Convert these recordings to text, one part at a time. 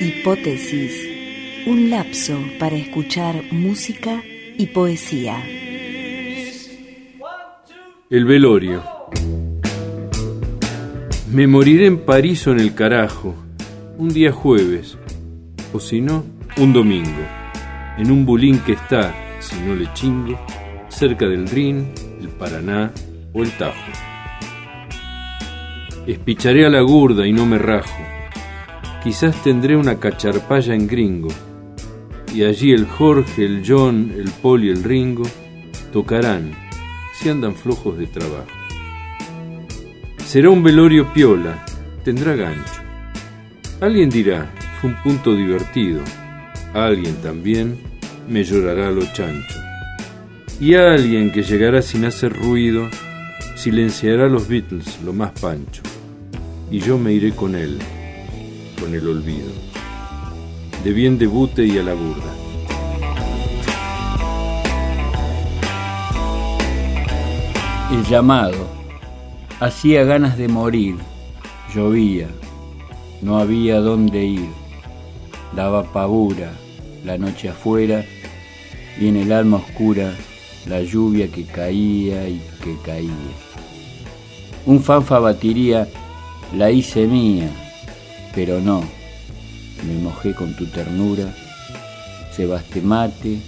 Hipótesis, un lapso para escuchar música y poesía. El velorio. Me moriré en París o en el carajo, un día jueves, o si no, un domingo, en un bulín que está, si no le chingo, cerca del Rin, el Paraná o el Tajo. Espicharé a la gurda y no me rajo. Quizás tendré una cacharpaya en gringo, y allí el Jorge, el John, el Paul y el Ringo tocarán si andan flojos de trabajo. Será un velorio piola, tendrá gancho. Alguien dirá, fue un punto divertido. Alguien también me llorará lo chancho. Y alguien que llegará sin hacer ruido, silenciará los Beatles lo más pancho. Y yo me iré con él, con el olvido. De bien debute y a la burda. El llamado. Hacía ganas de morir. Llovía. No había dónde ir. Daba pavura la noche afuera y en el alma oscura la lluvia que caía y que caía. Un fanfa batiría, la hice mía, pero no, me mojé con tu ternura, cebaste mate,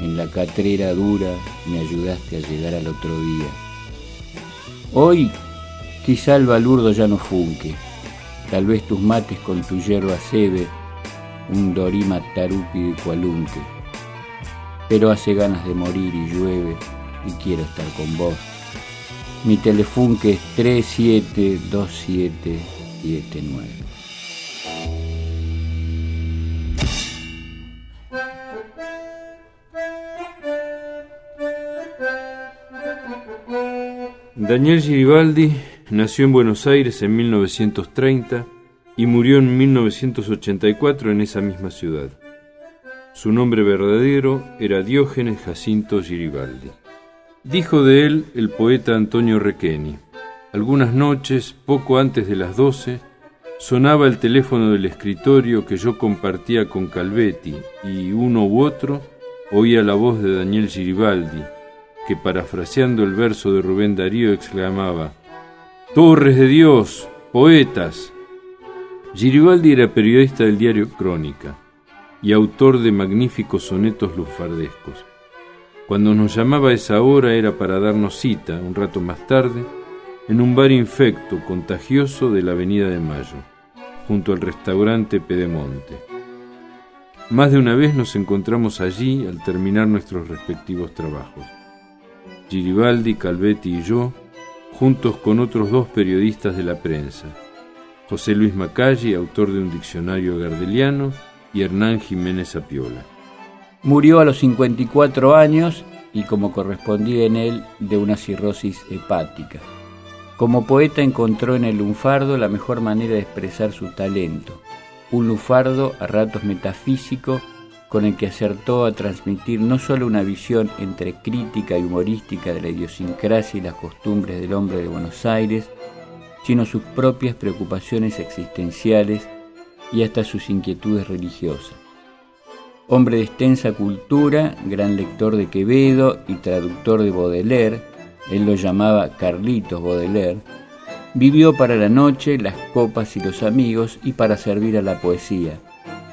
en la catrera dura me ayudaste a llegar al otro día. Hoy quizá el balurdo ya no funque, tal vez tus mates con tu hierba cebe, un dorima tarupi de cualunque. Pero hace ganas de morir y llueve y quiero estar con vos. Mi telefunque es 372779. Daniel Giribaldi nació en Buenos Aires en 1930 y murió en 1984 en esa misma ciudad. Su nombre verdadero era Diógenes Jacinto Giribaldi. Dijo de él el poeta Antonio Requeni. Algunas noches, poco antes de las doce, sonaba el teléfono del escritorio que yo compartía con Calvetti y uno u otro oía la voz de Daniel Giribaldi, que parafraseando el verso de Rubén Darío exclamaba, Torres de Dios, poetas. Giribaldi era periodista del diario Crónica y autor de magníficos sonetos lufardescos. Cuando nos llamaba a esa hora era para darnos cita, un rato más tarde, en un bar infecto, contagioso de la Avenida de Mayo, junto al restaurante Pedemonte. Más de una vez nos encontramos allí al terminar nuestros respectivos trabajos. Giribaldi, Calvetti y yo, juntos con otros dos periodistas de la prensa, José Luis Macalli, autor de un diccionario gardeliano, y Hernán Jiménez Apiola. Murió a los 54 años y como correspondía en él de una cirrosis hepática. Como poeta encontró en el lunfardo la mejor manera de expresar su talento, un lunfardo a ratos metafísico con el que acertó a transmitir no solo una visión entre crítica y humorística de la idiosincrasia y las costumbres del hombre de Buenos Aires, sino sus propias preocupaciones existenciales y hasta sus inquietudes religiosas. Hombre de extensa cultura, gran lector de Quevedo y traductor de Baudelaire, él lo llamaba Carlitos Baudelaire, vivió para la noche, las copas y los amigos y para servir a la poesía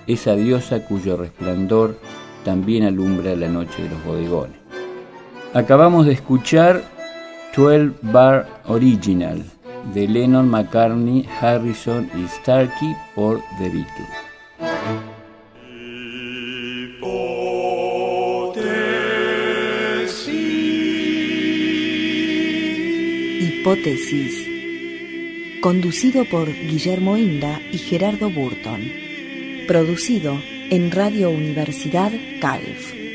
esa diosa cuyo resplandor también alumbra la noche de los bodegones. Acabamos de escuchar 12 Bar Original de Lennon, McCartney, Harrison y Starkey por The Beatles. Hipótesis. Conducido por Guillermo Inda y Gerardo Burton producido en Radio Universidad Calf.